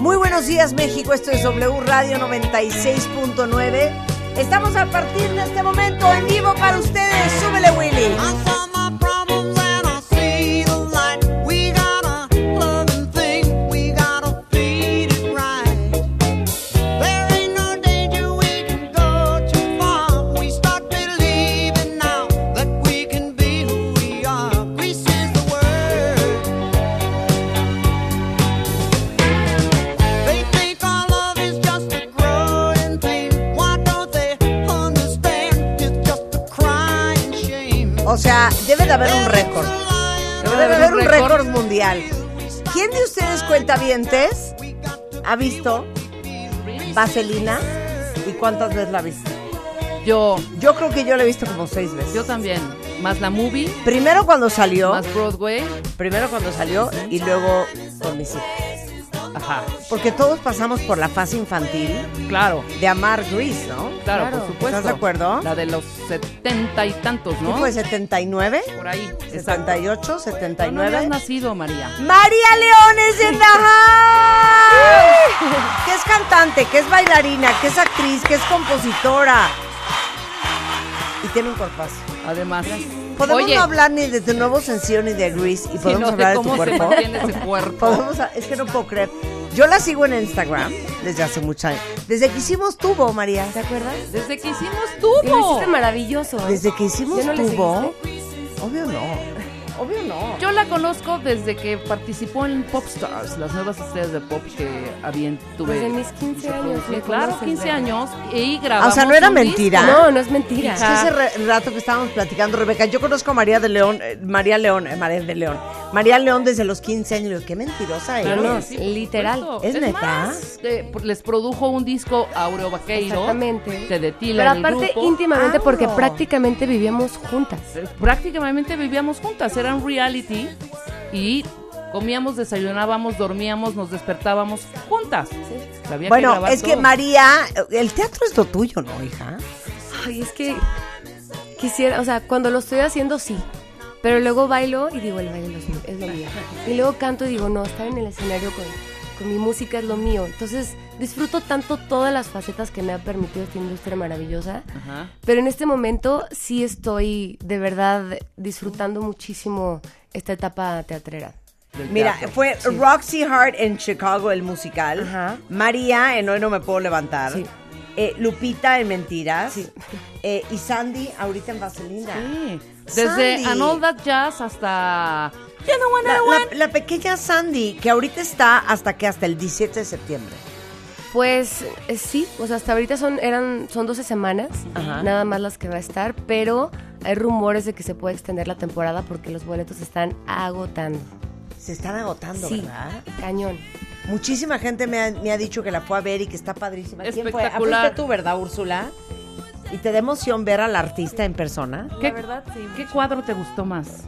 Muy buenos días México, esto es W Radio 96.9. Estamos a partir de este momento en vivo para ustedes. Súbele Willy. O sea, debe de haber un récord. Debe de haber un récord mundial. ¿Quién de ustedes cuentavientes ha visto Vaselina y cuántas veces la ha visto? Yo, Yo creo que yo la he visto como seis veces. yo también. Más la movie, Primero cuando salió, más Broadway. primero cuando salió y luego con mis hijos. Ajá, Porque todos pasamos por la fase infantil claro, de amar Grease, ¿no? claro, por supuesto. ¿Estás de acuerdo? La de los setenta y tantos, ¿Qué ¿no? fue? ¿79? Por ahí. 78, Tú no habías 79. nacido, María. María Leones en house. Que es cantante, que es bailarina, que es actriz, que es compositora. Y tiene un cuerpazo. Además. Podemos Oye, no hablar ni de tu nuevo sencillo ni de Grease y podemos sino de hablar de tu cómo se cuerpo. mantiene ese cuerpo. Es que no puedo creer. Yo la sigo en Instagram desde hace muchos años. Desde que hicimos tubo, María. ¿Te acuerdas? Desde que hicimos Y lo tubo. hiciste maravilloso. Desde que hicimos ¿Ya no tubo. Obvio no. Obvio no. Yo la conozco desde que participó en Popstars, las nuevas estrellas de pop que había tuve. Desde mis 15 se años Claro, conoces, 15 ¿verdad? años y Ah, grabamos o sea, no era mentira. disco. No, no es mentira. Es que ese re- rato que estábamos platicando, Rebeca, yo conozco a María de León, eh, María León, eh, María de León, María León desde los 15 años. Qué mentirosa eres. no, Sí, literal. supuesto. ¿Es neta? más, eh, les produjo un disco Aureo Vaqueiro. Exactamente. Te detila Pero aparte, grupo. íntimamente, Ah, porque no. prácticamente vivíamos juntas. Eh, Prácticamente vivíamos juntas, era un reality y comíamos, desayunábamos, dormíamos, nos despertábamos juntas. Había Bueno, es que todo. María, el teatro es lo tuyo, ¿no, hija? Ay, es que quisiera, o sea, cuando lo estoy haciendo, sí. Pero luego bailo y digo, el baile es lo mío. Y luego canto y digo, no, estar en el escenario con, con mi música es lo mío. Entonces, disfruto tanto todas las facetas que me ha permitido esta industria maravillosa. Ajá. Pero en este momento sí estoy de verdad disfrutando muchísimo esta etapa teatrera. Mira, fue Roxy Hart en Chicago, el musical. Ajá. María en Hoy No Me Puedo Levantar. Sí. Eh, Lupita en Mentiras. Sí. Eh, y Sandy ahorita en Vaselina. Sí, desde Sandy. And All That Jazz hasta You Know What I La, Want. la- la pequeña Sandy, que ahorita está hasta que hasta el 17 de septiembre. Pues eh, sí, o sea, hasta ahorita son, eran, son 12 semanas, Ajá. nada más las que va a estar, pero hay rumores de que se puede extender la temporada porque los boletos se están agotando. Se están agotando, sí, ¿verdad? cañón. Muchísima gente me ha, me ha dicho que la fue a ver y que está padrísima. ¿Quién fue? Espectacular. tú, ¿verdad, Úrsula? ¿Y te da emoción ver al artista en persona? ¿Qué, La verdad, sí. ¿Qué cuadro te gustó más?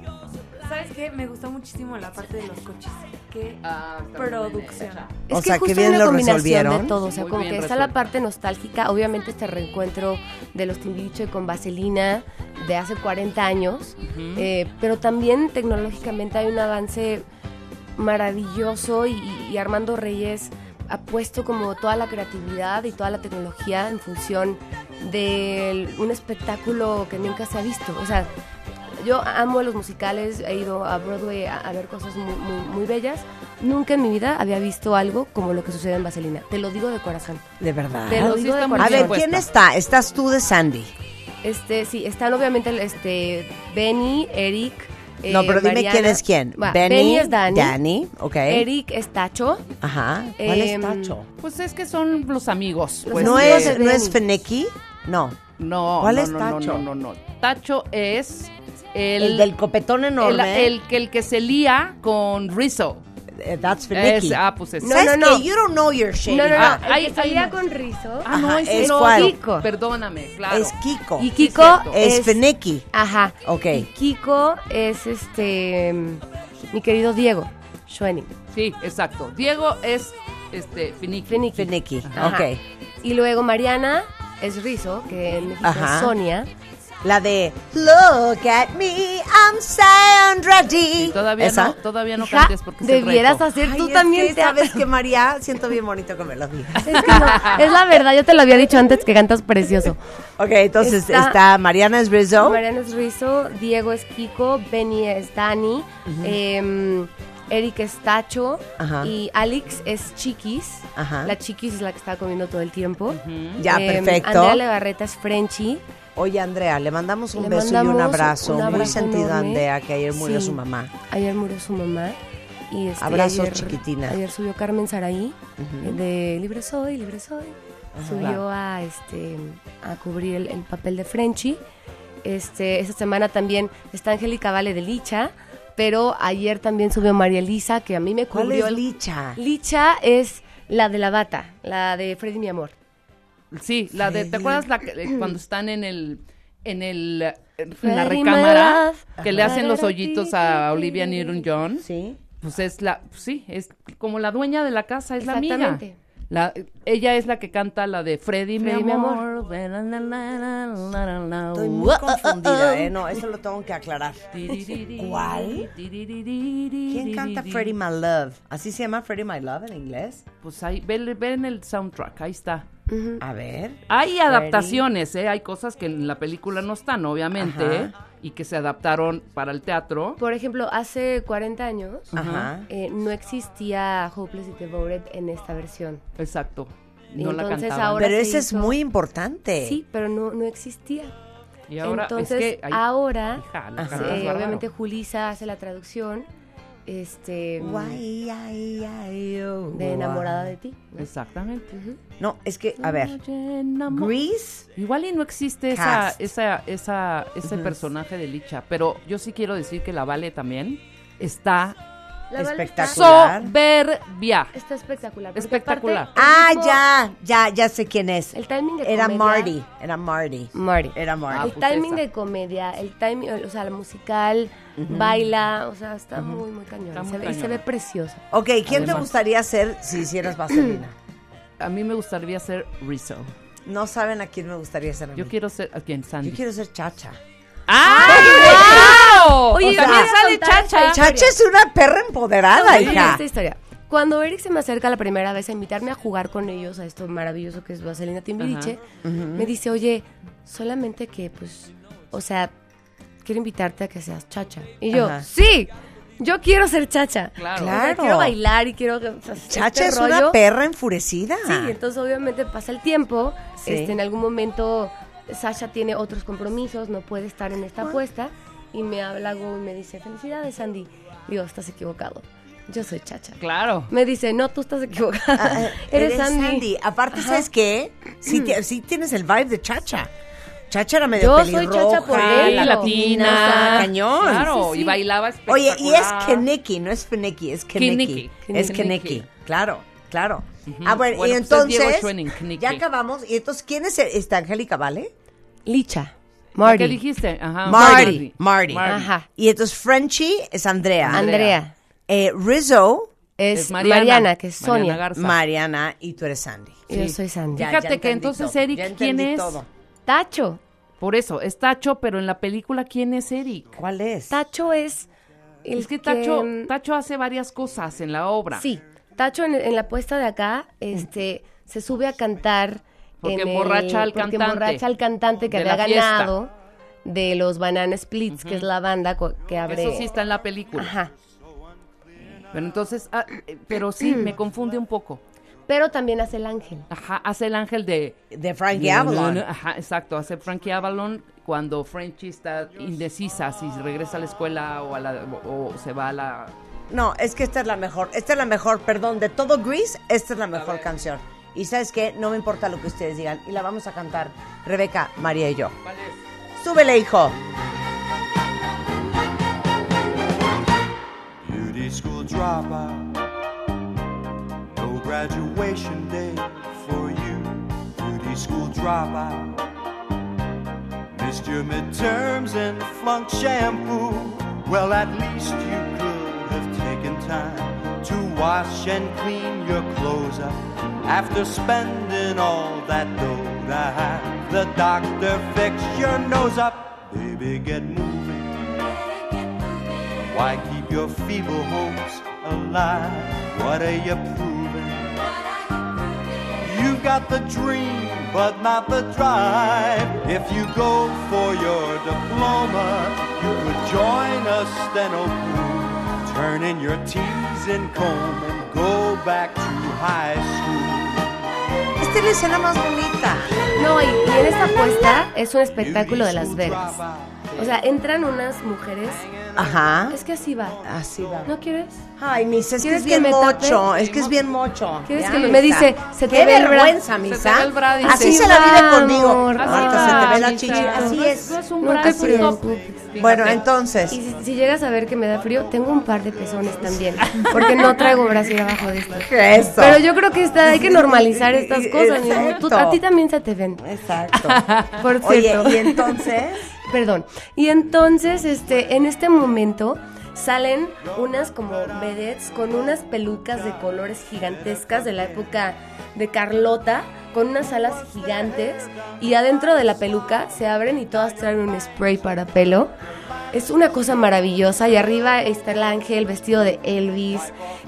¿Sabes qué? Me gustó muchísimo la parte de los coches. Qué Ah, producción. Es O que sea, que justo bien hay lo una combinación resolvieron. de todo, o sea, Muy como bien que está la parte nostálgica, obviamente este reencuentro de los Timbiriche con Vaselina de hace 40 años, eh, pero también tecnológicamente hay un avance maravilloso y, y Armando Reyes ha puesto como toda la creatividad y toda la tecnología en función de un espectáculo que nunca se ha visto, o sea, yo amo los musicales, he ido a Broadway a, a ver cosas muy, muy, muy bellas. Nunca en mi vida había visto algo como lo que sucede en Vaselina. Te lo digo de corazón. De verdad. Te lo digo de muy A corazón. ver, ¿quién está? Estás tú de Sandy. Este, sí, están obviamente este Benny, Eric. eh, no, pero dime Mariana. quién es quién. Va, Benny, Benny es Dani. Dani, ok. Eric es Tacho. Ajá. ¿Cuál es Em, Tacho? Pues es que son los amigos. Los pues, ¿No amigos es, de ¿No es Benny. Feneki? No. No, ¿Cuál no, es no, no, Tacho? No, no, no. Tacho es El, del copetón el, enorme. el que el que se lía con Rizzo. Eh, that's Finnicky. Es- ah, pues es. No, ¿Sabes no, no. You don't know your shit. No, no, no. Ah, el que salía con rizo. Ah, no, ¿es no. cuál? Kiko. Perdóname, claro. Es Kiko. Y Kiko es, es... Finnicky. Ajá. Ok. Y Kiko es este... Mi querido Diego Schoening. Sí, exacto. Diego es este Finiki. Finnicky. Finnicky. Ajá. Ok. Y luego Mariana es Rizo, que en México Ajá. es Sonia. La de Look at me, I'm Sandra D. Y todavía ¿Esa? no, todavía no Hija, cantes porque debieras reto. hacer Ay, tú es también. que, te- ¿Sabes que María? Siento bien bonito que me lo digas. Es, que no, es la verdad, yo te lo había dicho antes que cantas precioso. Ok, entonces está, Está- Mariana es Rizzo. Mariana es Rizo, Diego es Kiko, Benny es Dani, em, Eric es Tacho Ajá. y Alex es Chiquis. Ajá. La Chiquis es la que está comiendo todo el tiempo. Ya, Em, perfecto. Andrea Legarreta es Frenchy. Oye, Andrea, le mandamos un Le beso y un abrazo. un Muy abrazo sentido enorme. Andrea, que ayer murió Sí. su mamá. Ayer murió su mamá. Y este, Abrazos, ayer, chiquitina. Ayer subió Carmen Saraí de Libre Soy, Libre Soy. Subió a este a cubrir el, el papel de Frenchy. Este, esta semana también está Angélica Vale de Licha, pero ayer también subió María Elisa, que a mí me ¿Cuál cubrió. es el- Licha? Licha es la de la bata, la de Freddy mi amor. Sí, la de, ¿te acuerdas la que- eh, cuando están en el en el en la Freddy, recámara que le hacen los hoyitos a Olivia Newton-John? Sí. Pues es la sí, es como la dueña de la casa, es la amiga. Exactamente. La, ella es la que canta la de Freddy, mi Freddy, mi amor. Estoy muy confundida, ¿eh? No, eso lo tengo que aclarar. ¿Cuál? ¿Quién canta Freddie My Love? ¿Así se llama Freddie My Love en inglés? Pues ahí, ve, ve en el soundtrack, ahí está. A ver. Hay adaptaciones, ¿eh? Hay cosas que en la película no están, obviamente. ¿eh? y que se adaptaron para el teatro. Por ejemplo, hace 40 años eh, no existía Hopeless y Devoted en esta versión. Exacto. No la entonces cantaban. ahora Pero se ese es hizo- muy importante. Sí, pero no, no existía. y ahora entonces, es que hay- ahora, Hija, la eh, obviamente Julisa hace la traducción este, Guay, ay, ay, oh, de guay. Enamorada de ti. ¿no? Exactamente. No, es que, a ver, Grease, Igual y no existe esa, Cast. esa, esa, ese personaje de Licha, pero yo sí quiero decir que la Vale también está- espectacular. soberbia. Está espectacular. Espectacular. aparte, Ah, ya, ya, ya sé quién es. El timing de Era comedia- Marty, era Marty. Marty. Era Marty. el pues timing esa. de comedia, el timing, o sea, la musical, baila, o sea, está muy, muy cañón. Está y muy se, ve, y se ve precioso. Ok, ¿quién te gustaría ser si hicieras vaselina? A mí me gustaría ser Rizzo. No saben a quién me gustaría ser a mí. Yo quiero ser, ¿a quién? Sandy. Yo quiero ser Chacha. ¡Ay, wow! Oye, o sea, a sale Chacha. Chacha es una perra empoderada, Oye, hija. esta historia. Cuando Eric se me acerca la primera vez a invitarme a jugar con ellos a esto maravilloso que es Vaselina Timbiriche, me dice, oye, solamente que, pues, o sea, quiero invitarte a que seas chacha. Y yo, Ajá. sí, yo quiero ser chacha. Claro. O sea, Claro. quiero bailar y quiero... o sea, Chacha este es una rollo. perra enfurecida. Sí, entonces obviamente pasa el tiempo, Sí. este, en algún momento Sasha tiene otros compromisos, no puede estar en esta apuesta y me habla Go y me dice, felicidades Andy. Digo, estás equivocado, yo soy chacha. Claro. Me dice, no, tú estás equivocada, Ah, eres, Andy. Aparte, ¿sabes qué? Sí, ti- sí tienes el vibe de Chacha. Chacha era medio Yo soy pelirroja, Chacha por dentro. latina. cañón. Claro, Sí, sí, y bailaba Oye, y es. Keneki, no es Feneki, es Keneki. Es Keneki. Claro, claro. Ah, bueno, Bueno, y pues entonces, Schwenning, ya acabamos. Y entonces, ¿quién es esta Angélica, vale? Licha, ¿Qué Marty, dijiste? Ajá. Marty. Marty. Ajá, Y entonces, Frenchie es Andrea. Andrea, Eh, Rizzo, es, Es Mariana, Mariana, que es Mariana Sonia. Garza. Mariana, y tú eres Sandy. Yo soy Sandy. Fíjate ya que entonces, todo, Eric, ¿quién es? todo. Tacho, Por eso, es Tacho, pero en la película, ¿quién es Eric? ¿Cuál es? Tacho es... el Es que Tacho, Tacho hace varias cosas en la obra. Sí, Tacho en, en la puesta de acá, este, se sube a cantar. Porque en el- emborracha al porque cantante emborracha al cantante que de había ganado de los Banana Splits, que es la banda que abre. Eso sí está en la película. Ajá. Pero entonces, ah, eh, pero sí, me confunde un poco. Pero también hace el ángel. Ajá, hace el ángel de... De Frankie Avalon. Ajá, exacto, hace Frankie Avalon cuando Frenchy está indecisa si regresa a la escuela o, a la, o, o se va a la... No, es que esta es la mejor. Esta es la mejor, perdón, de todo Grease, esta es la mejor canción. Y sabes qué, no me importa lo que ustedes digan. Y la vamos a cantar Rebeca, María y yo. ¿Cuál es? Súbele, hijo. Beauty school dropout. No graduation day for you. Beauty school dropout. Missed your midterms and flunked shampoo. Well, at least you could have taken time to wash and clean your clothes up. After spending all that dough to have the doctor fix your nose up. Baby, get moving. Why keep your feeble hopes alive? What are you proving? You got the dream, but not the drive. If you go for your diploma, you could join a steno oh, crew. Turn in your T's and comb and go back to high school. Esta es la escena más bonita. No, y, y en esta apuesta es un espectáculo de Las Vegas. O sea, entran unas mujeres. Ajá. Es que así va. Así va. ¿No quieres? Ay, Misa, es que ¿Quieres es que bien tape? mocho. Es que es bien mocho. ¿Quieres Ya, que me- dice, se te Qué ve el vergüenza, Se te Misa. ve el. Así Sí se la vive conmigo. Así va, se te ve la chichi. Así es. No es un No te preocupes. Bueno, entonces. Y si, si llegas a ver que me da frío, tengo un par de pezones también. Porque no traigo brasier abajo de esto. Eso. Pero yo creo que está, hay que normalizar estas cosas. Tú- a ti también se te ven. Exacto. Por Oye, cierto. y entonces. Perdón. Y entonces, este, en este momento salen unas como vedettes con unas pelucas de colores gigantescas de la época de Carlota, con unas alas gigantes y adentro de la peluca se abren y todas traen un spray para pelo. Es una cosa maravillosa y arriba está el ángel vestido de Elvis.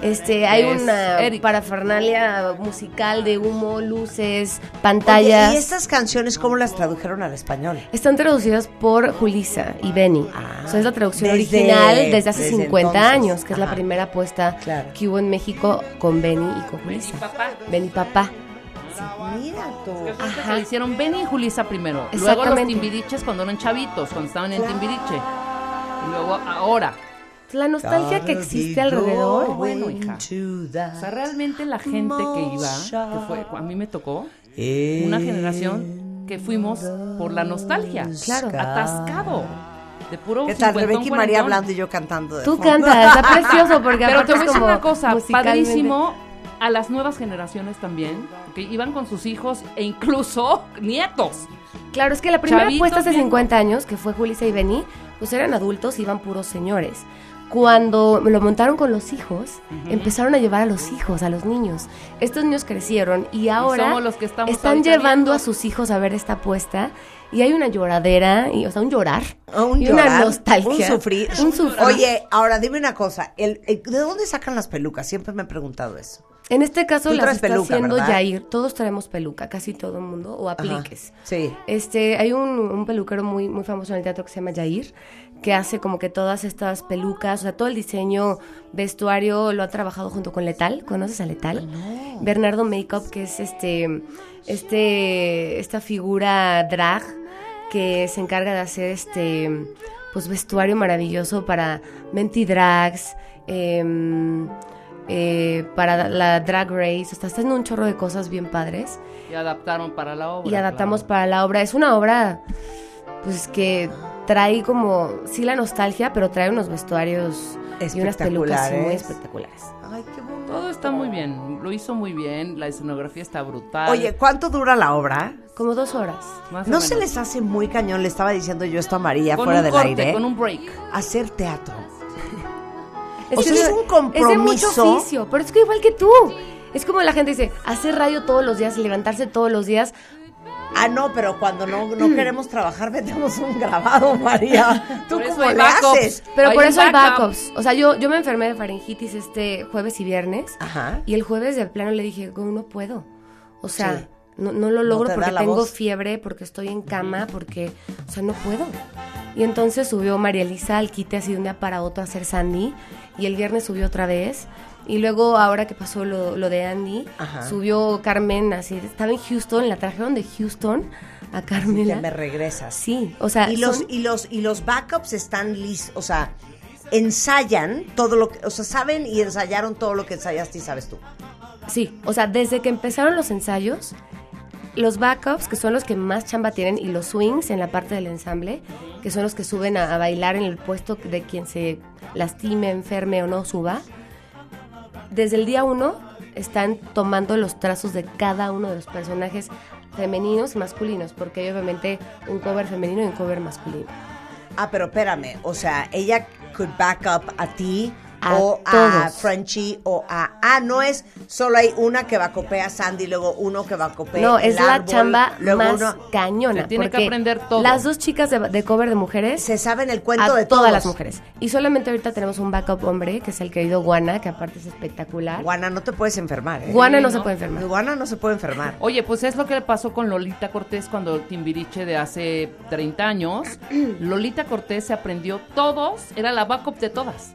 Este, hay Es una Eric. parafernalia musical de humo, luces, pantallas. Oye, ¿Y estas canciones cómo las tradujeron al español? Están traducidas por Julisa y Benny. Ah, o sea, es la traducción desde- original desde hace desde 50 entonces. años, que es la primera apuesta Claro. que hubo en México con Benny y con Julisa. papá. Benny papá. Mira tú. Ajá. Le hicieron Benny y Julisa primero. Luego los. Timbiriches cuando eran chavitos, cuando estaban en Timbiriche. Y luego ahora. La nostalgia que existe alrededor. bueno, hija. O sea, realmente la gente que iba, que fue, a mí me tocó, una generación que fuimos por la nostalgia. Claro. Atascado. De puro ¿Qué tal? Rebeca y María hablando y yo cantando. De Tú fondo. cantas, está precioso porque Pero te voy a decir una cosa, padrísimo a las nuevas generaciones también, que iban con sus hijos e incluso nietos. Claro, es que la primera Chavitos apuesta hace bien- 50 años, que fue Julissa y Benny, pues eran adultos, iban puros señores. Cuando lo montaron con los hijos, empezaron a llevar a los hijos, a los niños. Estos niños crecieron y ahora somos los que estamos están llevando viendo. a sus hijos a ver esta apuesta y hay una lloradera, y, o sea, un llorar Ah, Un y llorar, una nostalgia. Un sufrir. Un sufrir. Oye, ahora dime una cosa. el- el- ¿De dónde sacan las pelucas? Siempre me he preguntado eso. En este caso Tú las está peluca, haciendo ¿verdad? Yair. Todos traemos peluca, casi todo el mundo, o apliques. Sí. Este, hay un, un peluquero muy, muy famoso en el teatro que se llama Yair, que hace como que todas estas pelucas, o sea, todo el diseño, vestuario, lo ha trabajado junto con Letal. ¿Conoces a Letal? Bernardo Makeup, que es este, este, esta figura drag que se encarga de hacer este, pues vestuario maravilloso para menti drags, em, eh, para la drag race, o sea, está haciendo un chorro de cosas bien padres Y adaptaron para la obra. y adaptamos claro. para la obra. Es una obra, pues que trae como, sí la nostalgia, pero trae unos vestuarios y unas pelucas muy Espectaculares. Ay, qué bonito. Todo está muy bien, lo hizo muy bien, la escenografía está brutal. Oye, ¿cuánto dura la obra? Como dos horas. Más o ¿No menos. se les hace muy cañón? Le estaba diciendo yo esto a María con fuera un del corte, aire. con un break. Hacer teatro. Es O que sea, es de- un Es de compromiso. mucho oficio, pero es que igual que tú. Es como la gente dice, hacer radio todos los días y levantarse todos los días. Ah, no, pero cuando no, no queremos trabajar, metemos un grabado, María. ¿Tú cómo le backups. haces? Pero Hay por eso hay backup. backups. O sea, yo, yo me enfermé de faringitis este jueves y viernes. Ajá. Y el jueves de plano le dije, "Go, no puedo. O sea, Sí. No, no lo logro te porque tengo voz. fiebre, porque estoy en cama, porque, o sea, no puedo. Y entonces subió María Elisa al quite así de un día para otro a hacer Sandy. Y el viernes subió otra vez. Y luego, ahora que pasó lo, lo de Andy, Ajá. subió Carmen así. Estaba en Houston, la trajeron de Houston a Que Carmela. me regresas. Sí, o sea, y los son- y los y los backups están listos, o sea, ensayan todo lo que, o sea, saben y ensayaron todo lo que ensayaste y sabes tú. Sí, o sea, desde que empezaron los ensayos, los backups, que son los que más chamba tienen, y los swings en la parte del ensamble, que son los que suben a, bailar en el puesto de quien se lastime, enferme o no suba, desde el día uno están tomando los trazos de cada uno de los personajes femeninos y masculinos, porque hay obviamente un cover femenino y un cover masculino. Ah, pero espérame, o sea, ella could back up a ti A o a. Frenchy o a... Ah, no es solo hay una que bacopea a Sandy, luego uno que bacopea No, el es la árbol, chamba luego más uno... cañona. Se tiene que aprender todo. Las dos chicas de, de cover de mujeres Se saben el cuento a de todas todos. las mujeres. Y solamente ahorita tenemos un backup hombre, que es el querido Guana, que aparte es espectacular. Guana, no te puedes enfermar, ¿eh? Guana no, Sí, se ¿no? puede enfermar. Guana no se puede enfermar. Oye, pues es lo que le pasó con Lolita Cortés cuando Timbiriche de hace 30 años. Lolita Cortés se aprendió todos, era la backup de todas.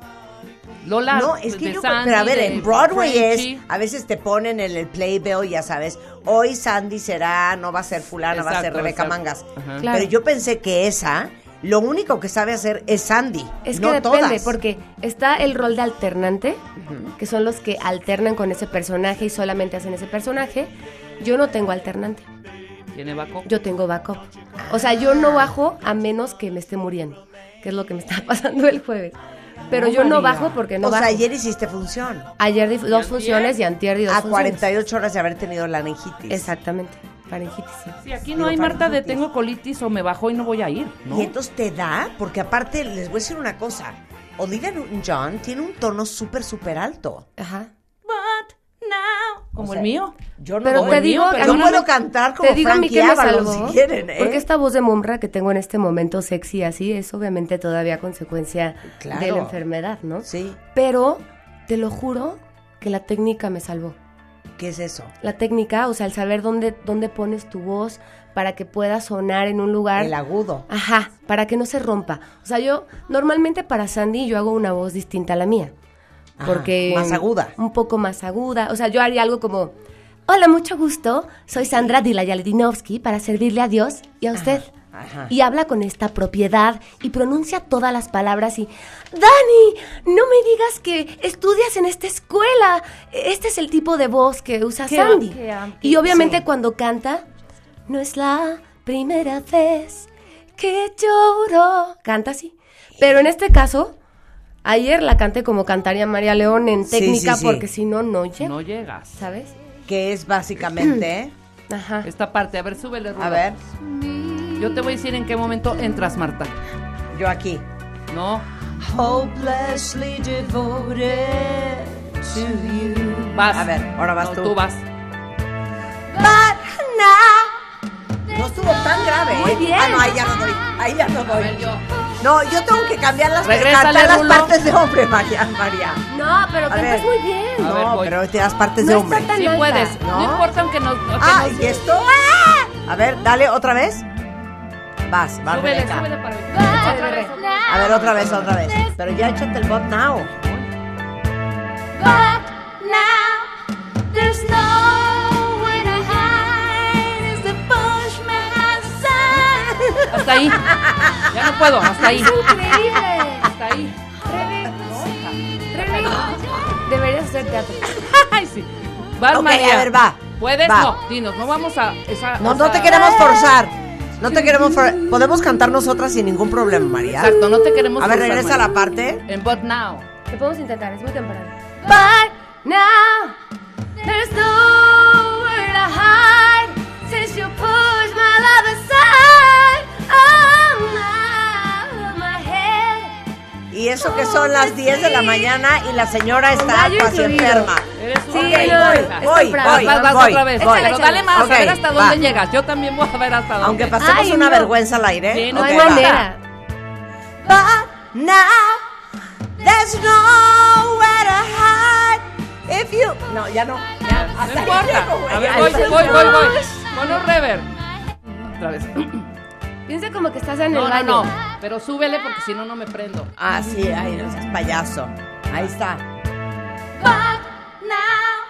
Lola No, es que de yo, Sandy, pero a ver, en Broadway Frenchy. es, a veces te ponen en el Playbill, ya sabes, hoy Sandy será, no va a ser fulana, va a ser Rebeca exacto. Mangas. Claro. Pero yo pensé que esa, lo único que sabe hacer es Sandy, Es que no depende, todas. porque está el rol de alternante, que son los que alternan con ese personaje y solamente hacen ese personaje. Yo no tengo alternante, Tiene backup. yo tengo backup. O sea, yo no bajo a menos que me esté muriendo, que es lo que me está pasando el jueves. Pero No, yo no bajo porque no o sea, bajo. ayer hiciste función. Ayer di- dos antier? funciones y antier di dos A funciones. 48 horas de haber tenido laringitis. Exactamente, faringitis, sí. Sí, aquí Digo, no hay Marta de tengo colitis o me bajó y no voy a ir, ¿no? Y entonces te da, porque aparte les voy a decir una cosa. Olivia Newton-John tiene un tono súper, súper alto. Ajá. Now, como O sea, el mío. Yo no Pero te el mío, digo, pero mí puedo cantar como te digo Frankie que me Avalon, salvó, si quieren, ¿eh? porque esta voz de Momra que tengo en este momento sexy así es obviamente todavía consecuencia Claro. de la enfermedad, ¿no? Sí, Pero te lo juro que la técnica me salvó. ¿qué es eso? La técnica, o sea, el saber dónde dónde pones tu voz para que pueda sonar en un lugar El agudo. Ajá, para que no se rompa. O sea, yo normalmente para Sandy yo hago una voz distinta a la mía. Ajá, Porque más aguda. Un poco más aguda. O sea, yo haría algo como Hola, mucho gusto. Soy Sandra Dilayaldinovsky para servirle a Dios y a usted. ajá. Y habla con esta propiedad y pronuncia todas las palabras y Dani, no me digas que estudias en esta escuela. Este es el tipo de voz que usa Qué- Sandy. qué- y obviamente sí. cuando canta, no es la primera vez que lloro. Canta así. Pero en este caso, ayer la canté como cantaría María León en técnica sí, sí. porque si no, no llego. No llegas. ¿Sabes? Que es básicamente. Ajá. Esta parte, a ver, súbele, Rulo. a ver, Yo te voy a decir en qué momento entras, Marta. yo aquí. No, Hopelessly devoted to you. vas. A ver, ahora vas No, tú. tú vas. No estuvo tan grave. Muy ¿eh? bien. Ah, no, ahí ya no doy. Ahí ya no A doy. ver, yo. No, yo tengo que cambiar las, cantar las partes de hombre, María. María. No, pero A cantas ver. muy bien. Ver, no, voy. pero te das partes No de está hombre. tan Sí alta. puedes. No, ¿No? importa aunque no. aunque Ah, no- y esto. ¡ah! A ver, dale otra vez. Vas, vas, Súbele, súbele para Otra vez. A ver, otra vez, otra vez. Pero ya échate el bot now Hasta ahí. Ya no puedo, hasta ahí. Increíble. Hasta ahí. Rebe, Deberías hacer teatro. Ay, sí. Vas, Ok, María. a ver, va. ¿Puedes? Va. No, dinos, no vamos a. Esa, No, no te queremos forzar. No te queremos forzar. Podemos cantar nosotras sin ningún problema, María. Exacto, no te queremos A ver, forzar, regresa a la parte. En But Now. Lo podemos intentar, es muy temprano. But now there's nowhere Y eso que son las 10 de la mañana y la señora está casi enferma. Sí, voy, voy, voy, otra vez. dale más, a ver hasta dónde llegas. Yo también voy a ver hasta dónde. Aunque pasemos una vergüenza al aire. Sí, No hay manera. But now there's nowhere to hide if you. No, ya no. Ya, No importa. A ver, voy, voy, voy, voy. Ponlo rever. Otra vez. Piensa como que estás en el no, baño. no. Pero súbele porque si no, no me prendo. Ah, sí, ay, no seas payaso. Ahí está. But now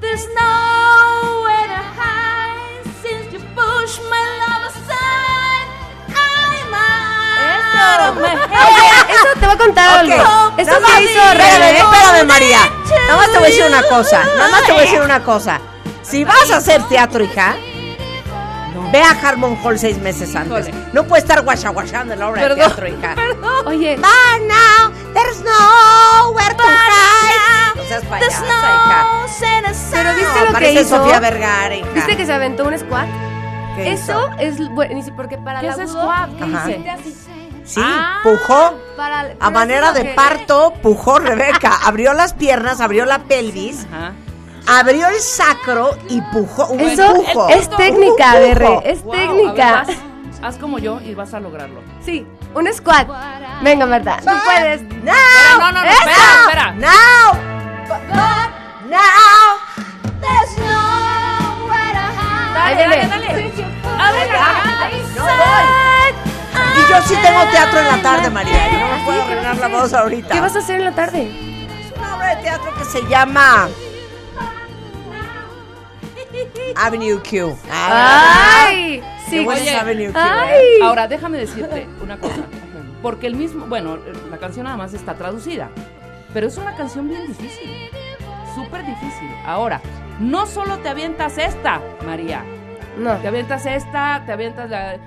there's nowhere to hide since you pushed my love aside. I'm out of my head. Eso te voy a contar Ok, algo. Eso nada que hizo Espérame, espérame, María. Nada más te voy a decir una cosa. Nada más te voy a decir una cosa. Si vas a hacer teatro, hija, ve a Harmon Hall seis meses antes. Híjole. No puedes estar guachaguachando en la obra de Perdón, teatro, hija. Oye, But now there's nowhere to hide. No seas payasa, Pero ¿viste No, lo que parece hizo? Sofía Vergara, hija. ¿Viste que se aventó un squat? ¿Qué Eso hizo? es buenísimo porque para ¿Qué el es agudo, squat? ¿Qué hice? Sí, Ah. pujó. para- A manera de que- parto, pujó Rebeca. Abrió las piernas, abrió la pelvis, Ajá. Abrió el sacro y pujó. Un Eso pujo. es técnica, Un es Wow, ver, técnica. vas, haz como yo y vas a lograrlo. Sí, un squat. Venga, Marta, tú puedes. No, no, no, no, ¡Eso! espera, espera. No, no. Ahí Dale, viene. dale, dale. A ver, No voy. Y yo sí tengo teatro en la tarde, María. Yo no me puedo arreglar la voz ahorita. ¿Qué vas a hacer en la tarde? Es una obra de teatro que se llama Avenue Q. Ay, sí. es Avenue Q, ¿eh? Ay. Ahora, déjame decirte una cosa. Porque el mismo, bueno, la canción nada más está traducida. Pero es una canción bien difícil. Súper difícil. Ahora, no solo te avientas esta, María. No. Te avientas esta, te avientas la.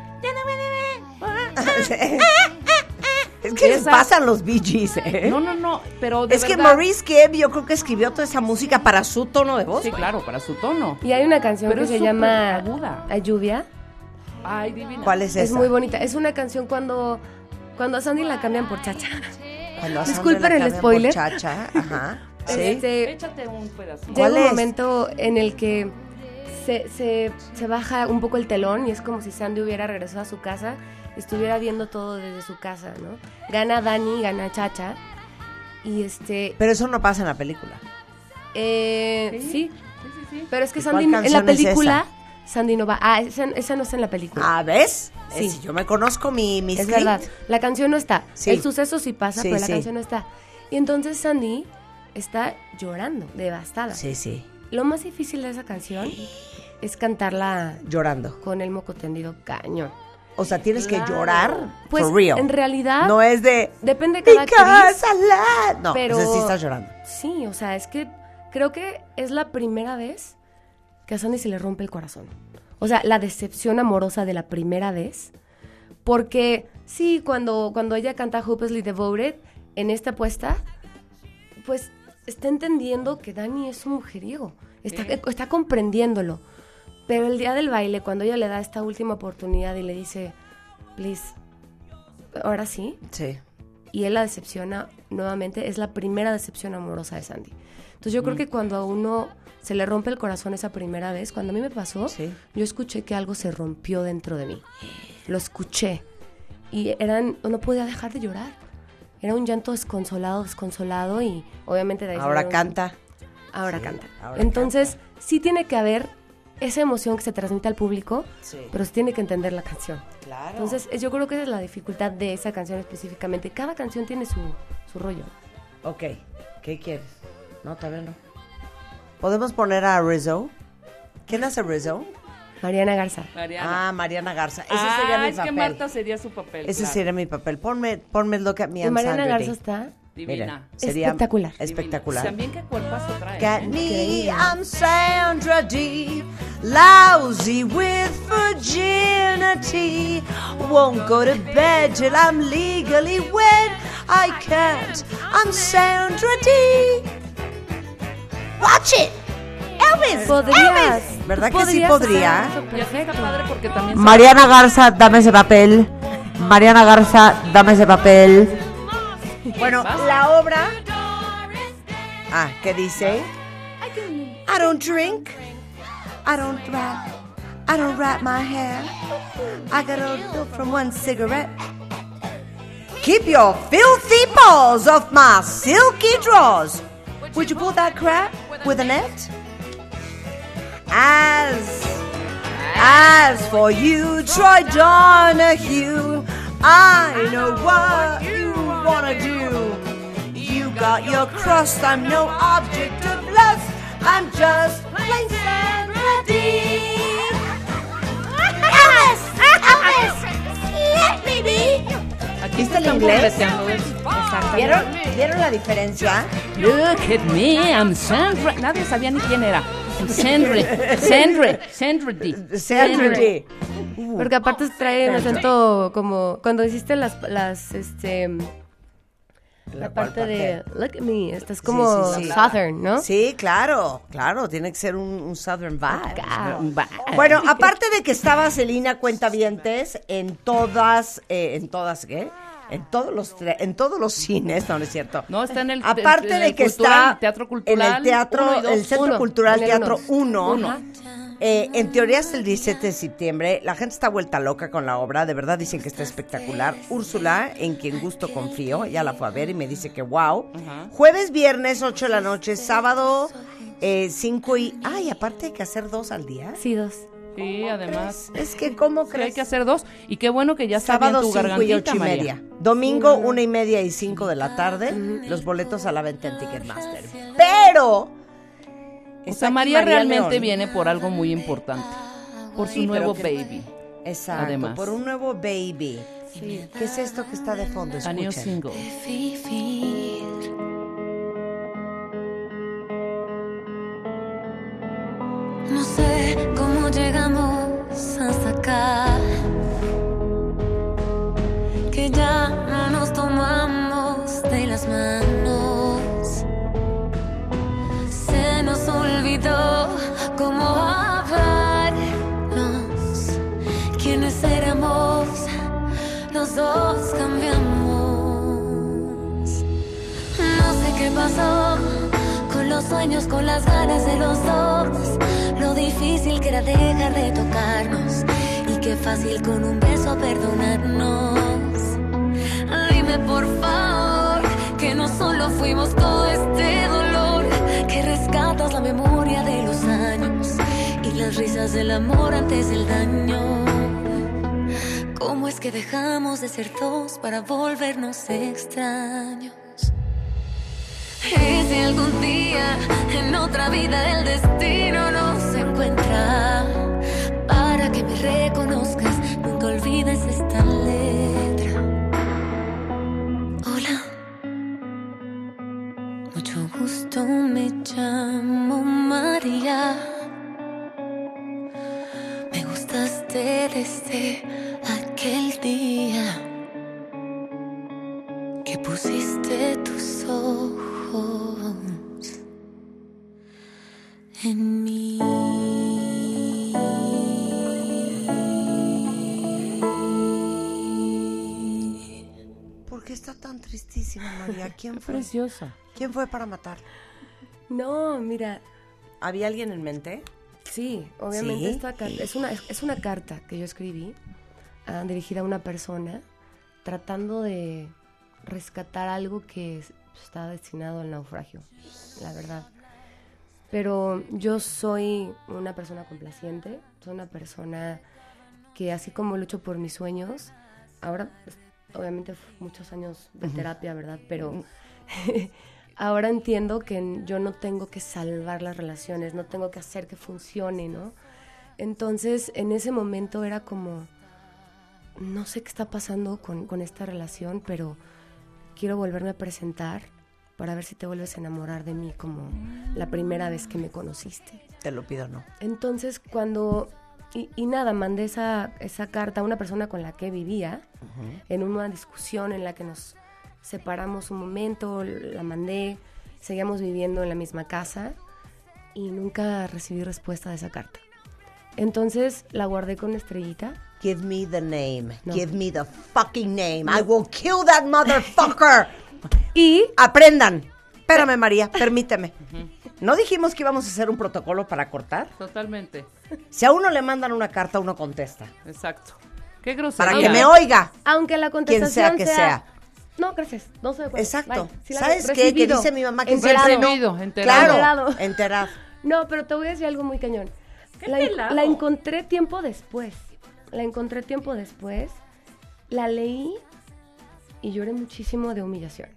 Es que les pasan los Bee Gees, ¿eh? No, no, no. Pero de es que Maurice Gibb yo creo que escribió toda esa música para su tono de voz. Sí, claro, para su tono. Y hay una canción Pero que es se llama aguda. A Lluvia. Ay, divina. ¿Cuál es Es esa? muy bonita. Es una canción cuando, cuando a Sandy la cambian por Chacha. Cuando Disculpen la el cambian por spoiler. Chacha, ajá. Sí. Este, Échate un pedacito. llega ¿Cuál un es? momento en el que se, se, se baja un poco el telón y es como si Sandy hubiera regresado a su casa estuviera viendo todo desde su casa, ¿no? Gana Dani, gana Chacha. Y este. Pero eso no pasa en la película. eh, Sí. sí. Sí, sí, sí. Pero es que ¿Y Sandy en la es película. Sandy no va. Ah, esa, esa no está en la película. Ah, ¿ves? Sí. Es- yo me conozco mi, mi es verdad. La canción no está. Sí. El suceso sí pasa, Sí, pero la sí. canción no está. Y entonces Sandy está llorando, devastada. Sí, sí. Lo más difícil de esa canción es cantarla Llorando. con el moco tendido cañón. O sea, tienes que llorar Pues for real. en realidad no es de depende de cada actriz. No, pero- pero sí estás llorando. Sí, o sea, es que creo que es la primera vez que a Sandy se le rompe el corazón. O sea, la decepción amorosa de la primera vez. Porque sí, cuando, cuando ella canta Hopelessly Devoted en esta apuesta, pues está entendiendo que Dani es un mujeriego. Está, está comprendiéndolo. Pero el día del baile, cuando ella le da esta última oportunidad y le dice, please, ahora sí, Sí. y él la decepciona nuevamente, es la primera decepción amorosa de Sandy. Entonces yo creo que cuando a uno se le rompe el corazón esa primera vez, cuando a mí me pasó, Sí. yo escuché que algo se rompió dentro de mí. Lo escuché. Y eran, no podía dejar de llorar. Era un llanto desconsolado, desconsolado y obviamente de ahí Ahora canta. Ahora Sí, canta. ahora Entonces, sí tiene que haber esa emoción que se transmite al público, Sí. pero se tiene que entender la canción. Claro. Entonces, es- yo creo que esa es la dificultad de esa canción específicamente. Cada canción tiene su, su rollo. Ok. ¿Qué quieres? No, todavía no. ¿Podemos poner a Rizzo? ¿Quién hace Rizzo? Mariana Garza. Mariana. Ah, Mariana Garza. Ese Ah, sería mi es que papel. Marta sería su papel. Ese claro. sería mi papel. Ponme, ponme Look at Me Y I'm Mariana Sandra Garza está... Divina. Mira, sería Espectacular. Divina. Espectacular. También qué cuerpazo trae. Got ¿eh? me, Increíble. I'm Sandra D. Lousy with virginity. Won't go to bed till I'm legally wed. I can't. I'm Sandra D. Watch it. Elvis. Podrías. Elvis. ¿Verdad que sí podría? Mariana Garza, dame ese papel. Mariana Garza, dame ese papel. Bueno, la obra. Ah, ¿qué dice? I don't drink. I don't rap. I don't wrap my hair. I got a bill from one cigarette. Keep your filthy paws off my silky drawers. Would you pull that crap with a net? As as for you, Troy Donahue, I know what wanna do. You got your crust, I'm no object of lust. I'm just plain. Elvis, Elvis, let me be. Aquí ¿Viste se el están inglés? ¿Vieron, ¿Vieron la diferencia? Look at me, I'm Sandra. Nadie sabía ni quién era. Sandra, Sandra, Sandra D. Sandra. Porque aparte trae un acento como... Cuando hiciste las... las este, La, parte de Look at me, esta es como Sí, sí, sí. Southern, ¿no? Sí, claro, claro, tiene que ser un, un Southern vibe. Acá. Bueno, aparte de que estaba Celina Cuentavientes en todas, eh, en todas, ¿qué? En todos los en todos los cines, no, no es cierto. No, está en el Aparte en de el que cultural, está Teatro en Cultural, el teatro, dos. el Centro Uno, Cultural en Teatro uno. 1. Eh, en teoría es el 17 de septiembre. La gente está vuelta loca con la obra. De verdad dicen que está espectacular. Úrsula, en quien gusto confío, ya la fue a ver y me dice que wow. Jueves, viernes, 8 de la noche. Sábado, 5 y... Ay, aparte hay que hacer dos al día. Sí, dos. Sí, además. Es que, ¿cómo Sí, crees? hay que hacer dos. Y qué bueno que ya está Sábado bien tu 5 y 8 y María. media. Domingo 1 y media y 5 de la tarde. Los boletos a la venta en Ticketmaster. Pero... O sea, aquí María, realmente León. viene por algo muy importante. Por su Sí, nuevo que- baby. Exacto, Además. por un nuevo baby. ¿Qué es esto que está de fondo? A new Escuchen. single. No sé cómo llegamos hasta acá. Que ya no nos tomamos de las manos. Cambiamos. No sé qué pasó con los sueños, con las ganas de los dos. Lo difícil que era dejar de tocarnos. Y qué fácil con un beso perdonarnos. Dime por favor que no solo fuimos todo este dolor. Que rescatas la memoria de los años. Y las risas del amor antes del daño. ¿Cómo es que dejamos de ser dos para volvernos extraños? Y si algún día en otra vida el destino nos encuentra, para que me reconozcas, nunca olvides esta letra. Hola, mucho gusto, me llamo María. Me gustaste desde aquel día que pusiste tus ojos en mí. ¿Por qué está tan tristísima, María? ¿Quién fue? Preciosa. ¿Quién fue para matar? No, mira, ¿Había alguien en mente? sí, obviamente ¿Sí? esta carta es una, es una carta que yo escribí ah, dirigida a una persona tratando de rescatar algo que es- está destinado al naufragio, la verdad. Pero yo soy una persona complaciente, soy una persona que así como lucho por mis sueños, ahora pues, obviamente muchos años de terapia, ¿verdad? Pero ahora entiendo que yo no tengo que salvar las relaciones, no tengo que hacer que funcione, ¿no? Entonces, en ese momento era como, no sé qué está pasando con, con esta relación, pero quiero volverme a presentar para ver si te vuelves a enamorar de mí como la primera vez que me conociste. Te lo pido, no. Entonces, cuando... Y, y nada, mandé esa, esa carta a una persona con la que vivía, en una discusión en la que nos separamos un momento, la mandé, seguíamos viviendo en la misma casa y nunca recibí respuesta de esa carta. Entonces la guardé con estrellita. Give me the name. No. Give me the fucking name. I will kill that motherfucker. Y Aprendan. Espérame, María, permíteme. ¿No dijimos que íbamos a hacer un protocolo para cortar? Totalmente. Si a uno le mandan una carta, uno contesta. Exacto. Qué grosería. Para que me oiga. aunque la contestación sea que sea. No, gracias. No estoy de acuerdo. Exacto. ¿Sabes qué? Que dice mi mamá que Enterado. siempre no. Enterado. Claro, Enterado. enterado. No, pero te voy a decir algo muy cañón. ¿Qué La, pelado? la encontré tiempo después. La encontré tiempo después. La leí y lloré muchísimo de humillación.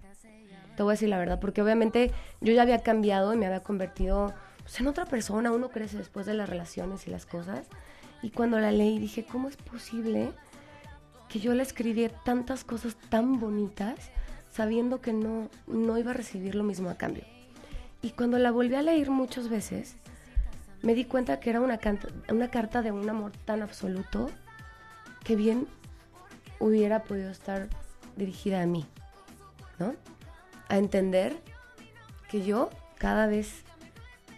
Te voy a decir la verdad, porque obviamente yo ya había cambiado y me había convertido pues, en otra persona. Uno crece después de las relaciones y las cosas. Y cuando la leí dije, ¿cómo es posible que yo le escribí tantas cosas tan bonitas sabiendo que no, no iba a recibir lo mismo a cambio? Y cuando la volví a leer muchas veces, me di cuenta que era una, una carta de un amor tan absoluto que bien hubiera podido estar dirigida a mí, ¿no? a entender que yo, cada vez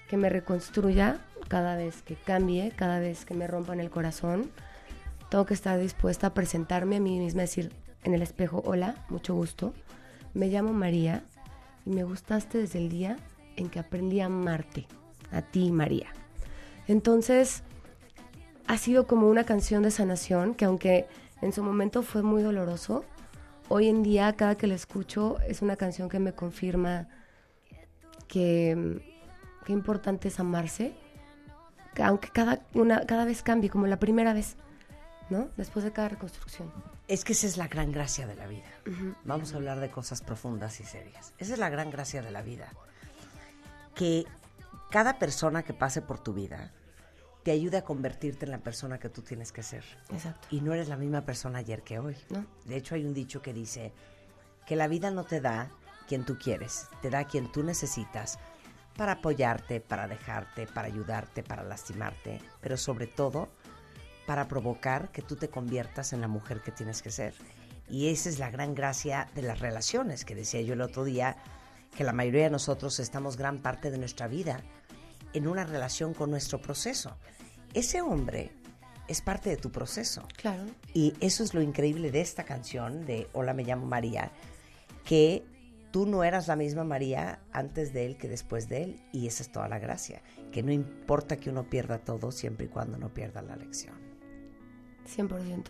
que me reconstruya, cada vez que cambie, cada vez que me rompan el corazón, tengo que estar dispuesta a presentarme a mí misma, decir en el espejo, hola, mucho gusto, me llamo María y me gustaste desde el día en que aprendí a amarte, a ti, María. Entonces, ha sido como una canción de sanación que aunque en su momento fue muy doloroso, hoy en día cada que la escucho es una canción que me confirma que mm, qué importante es amarse, que aunque cada, una, cada vez cambie, como la primera vez, ¿no? Después de cada reconstrucción. Es que esa es la gran gracia de la vida. Vamos a hablar de cosas profundas y serias. Esa es la gran gracia de la vida. Que cada persona que pase por tu vida te ayude a convertirte en la persona que tú tienes que ser. Exacto. Y no eres la misma persona ayer que hoy. No. De hecho, hay un dicho que dice que la vida no te da quien tú quieres, te da quien tú necesitas para apoyarte, para dejarte, para ayudarte, para lastimarte, pero sobre todo para provocar que tú te conviertas en la mujer que tienes que ser. Y esa es la gran gracia de las relaciones, que decía yo el otro día, que la mayoría de nosotros estamos gran parte de nuestra vida en una relación con nuestro proceso. Ese hombre es parte de tu proceso. Claro. Y eso es lo increíble de esta canción de Hola me llamo María, que tú no eras la misma María antes de él que después de él y esa es toda la gracia, que no importa que uno pierda todo siempre y cuando no pierda la lección. 100%.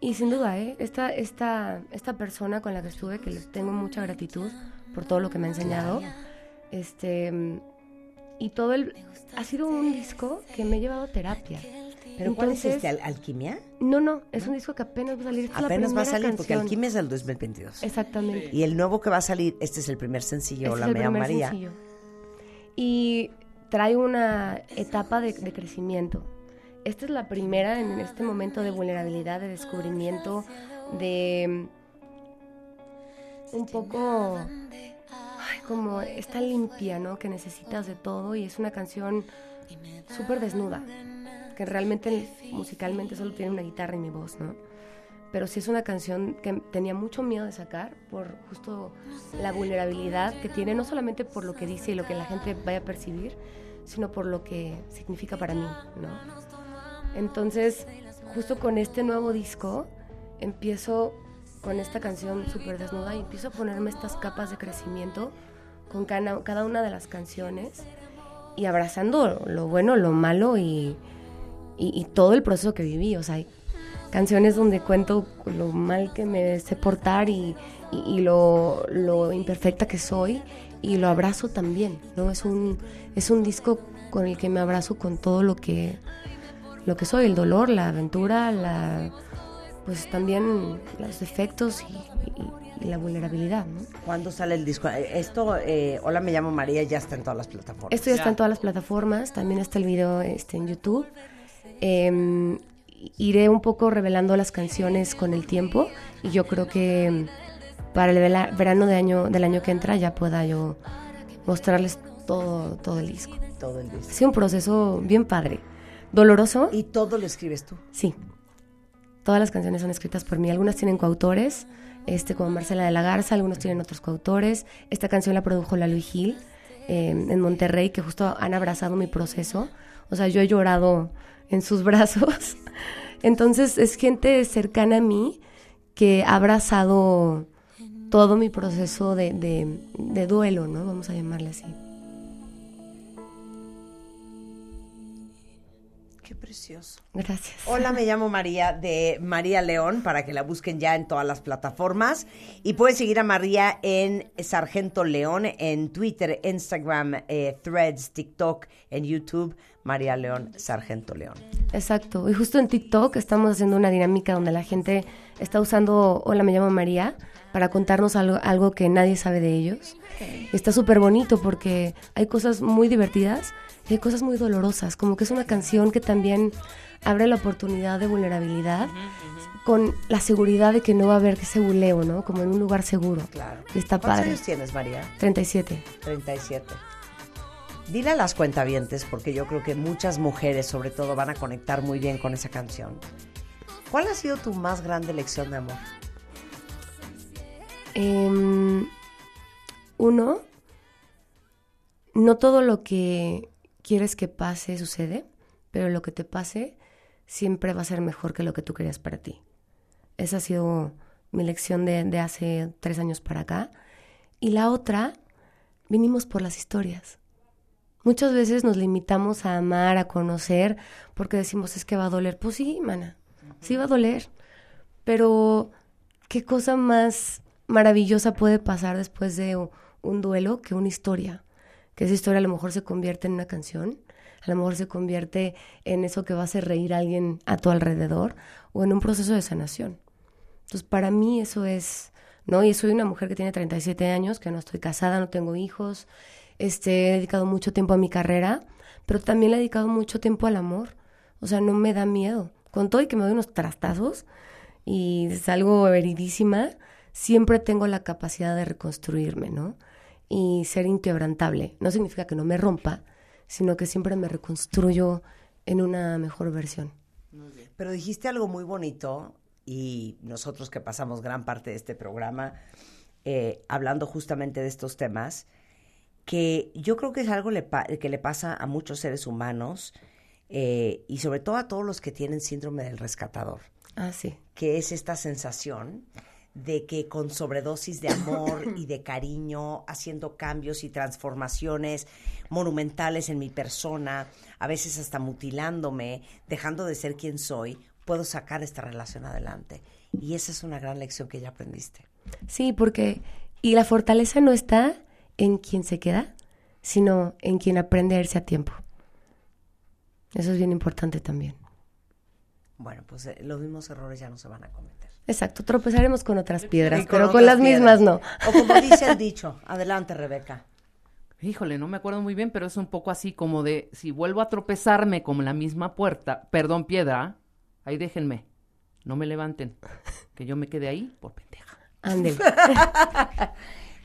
Y sin duda, ¿eh? esta, esta, esta persona con la que estuve, que les tengo mucha gratitud por todo lo que me ha enseñado, este, y todo el... Ha sido un disco que me ha llevado a terapia. ¿Pero cuál es Entonces- este? ¿Al- ¿Alquimia? No, no, es un disco que apenas va a salir. La Apenas va a salir porque. Alquimia es del 2022. Exactamente. Y el nuevo que va a salir, este es el primer sencillo, Este Hola es el me llamo primer María. sencillo. Y trae una etapa de, de crecimiento. Esta es la primera en este momento de vulnerabilidad, de descubrimiento, de mm, un poco como está limpia, ¿no? Que necesitas de todo y es una canción súper desnuda, que realmente musicalmente solo tiene una guitarra y mi voz, ¿no? Pero sí es una canción que tenía mucho miedo de sacar por justo la vulnerabilidad que tiene, no solamente por lo que dice y lo que la gente vaya a percibir, sino por lo que significa para mí, ¿no? Entonces, justo con este nuevo disco, empiezo con esta canción súper desnuda y empiezo a ponerme estas capas de crecimiento con cada, una de las canciones y abrazando lo bueno, lo malo y, y- todo el proceso que viví. O sea, hay canciones donde cuento lo mal que me sé portar y, y- y lo, lo imperfecta que soy y lo abrazo también, ¿no? Es un, es un disco con el que me abrazo con todo lo que, lo que soy, el dolor, la aventura, la, pues también los defectos y, y- la vulnerabilidad, ¿no? ¿Cuándo sale el disco? Eh, Esto, eh, Hola me llamo María, ya está en todas las plataformas. Esto ya está en todas las plataformas, también está el video este, en YouTube. Eh, iré un poco revelando las canciones con el tiempo y yo creo que mm, para el verano de año, del año que entra ya pueda yo mostrarles todo, todo el disco. Todo el disco. Ha sido un proceso bien padre, doloroso. ¿Y todo lo escribes tú? Sí. Todas las canciones son escritas por mí. Algunas tienen coautores, este, como Marcela de la Garza, algunos tienen otros coautores. Esta canción la produjo la Luis Gil eh, en Monterrey, que justo han abrazado mi proceso. O sea, yo he llorado en sus brazos. Entonces es gente cercana a mí que ha abrazado todo mi proceso de, de- de duelo, ¿no? Vamos a llamarle así. Qué precioso. Gracias. Hola, me llamo María de María León para que la busquen ya en todas las plataformas. Y pueden seguir a María en Sargento León, en Twitter, Instagram, eh, Threads, TikTok, en YouTube. María León, Sargento León. Exacto. Y justo en TikTok estamos haciendo una dinámica donde la gente está usando Hola, me llamo María para contarnos algo, algo que nadie sabe de ellos. Y está súper bonito porque hay cosas muy divertidas hay cosas muy dolorosas. Como que es una canción que también abre la oportunidad de vulnerabilidad con la seguridad de que no va a haber ese buleo, ¿no? Como en un lugar seguro. Claro. Y está ¿Cuántos padre. años tienes, María? 37. 37. Dile a las cuentavientes, porque yo creo que muchas mujeres, sobre todo, van a conectar muy bien con esa canción. ¿Cuál ha sido tu más grande lección de amor? Em, Uno, no todo lo que quieres que pase sucede, pero lo que te pase siempre va a ser mejor que lo que tú querías para ti. Esa ha sido mi lección de, hace tres años para acá. Y la otra, vinimos por las historias. Muchas veces nos limitamos a amar, a conocer, porque decimos es que va a doler. Pues sí, mana, sí va a doler. Pero, ¿qué cosa más maravillosa puede pasar después de un duelo que una historia? Que esa historia a lo mejor se convierte en una canción, a lo mejor se convierte en eso que va a hacer reír a alguien a tu alrededor o en un proceso de sanación. Entonces, para mí eso es, ¿no? Y soy una mujer que tiene 37 años, que no estoy casada, no tengo hijos, este, he dedicado mucho tiempo a mi carrera, pero también le he dedicado mucho tiempo al amor. O sea, no me da miedo. Con todo y que me doy unos trastazos y salgo heridísima, siempre tengo la capacidad de reconstruirme, ¿no? Y ser inquebrantable. No significa que no me rompa, sino que siempre me reconstruyo en una mejor versión. Pero dijiste algo muy bonito y nosotros que pasamos gran parte de este programa eh, hablando justamente de estos temas, que yo creo que es algo le que le pasa a muchos seres humanos eh, y sobre todo a todos los que tienen síndrome del rescatador, Ah, sí. que es esta sensación de que con sobredosis de amor y de cariño, haciendo cambios y transformaciones monumentales en mi persona, a veces hasta mutilándome, dejando de ser quien soy, puedo sacar esta relación adelante. Y esa es una gran lección que ya aprendiste. Sí, porque y la fortaleza no está en quien se queda, sino en quien aprende a irse a tiempo. Eso es bien importante también. Bueno, pues eh, los mismos errores ya no se van a cometer. Exacto, tropezaremos con otras piedras, con pero con las mismas no. O como dice el dicho, adelante Rebeca. Híjole, no me acuerdo muy bien, pero es un poco así como de si vuelvo a tropezarme con la misma puerta, perdón, piedra, ahí déjenme, no me levanten, que yo me quede ahí por pendeja. Ándele.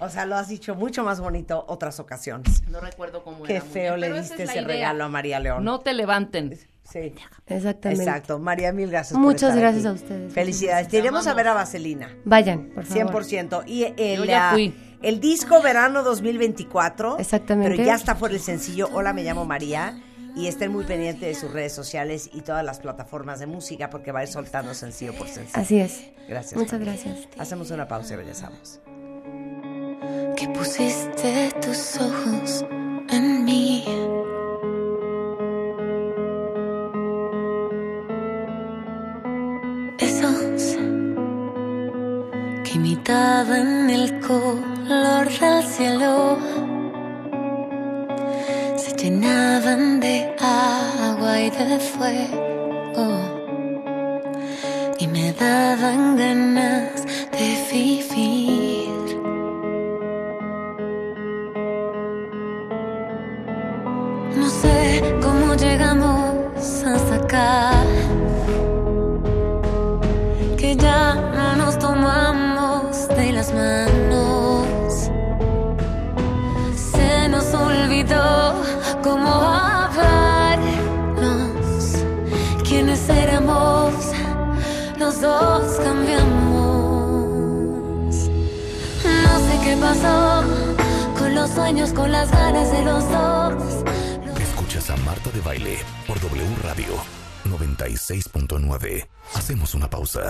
O sea, lo has dicho mucho más bonito otras ocasiones. No recuerdo cómo Qué era muy feo bien, le diste es ese idea. regalo a María León. No te levanten. Sí. Exactamente. Exacto. María, mil gracias. por Muchas estar gracias aquí. a ustedes. Felicidades. Te iremos a ver a Vaselina. Vayan, por favor. 100%. Y el, Yo ya ah, fui. el disco verano 2024. Exactamente. Pero ya está por el sencillo Hola, me llamo María. Y estén muy pendientes de sus redes sociales y todas las plataformas de música porque va a ir soltando sencillo por sencillo. Así es. Gracias. Muchas María. gracias. Hacemos una pausa y regresamos. que pusiste tus ojos en mí. Imitaban el color del cielo. Se llenaban de agua y de fuego. Y me daban ganas pasó con los sueños, con las ganas de los dos. Escuchas a Marta de Baile por W Radio 96.9. Hacemos una pausa.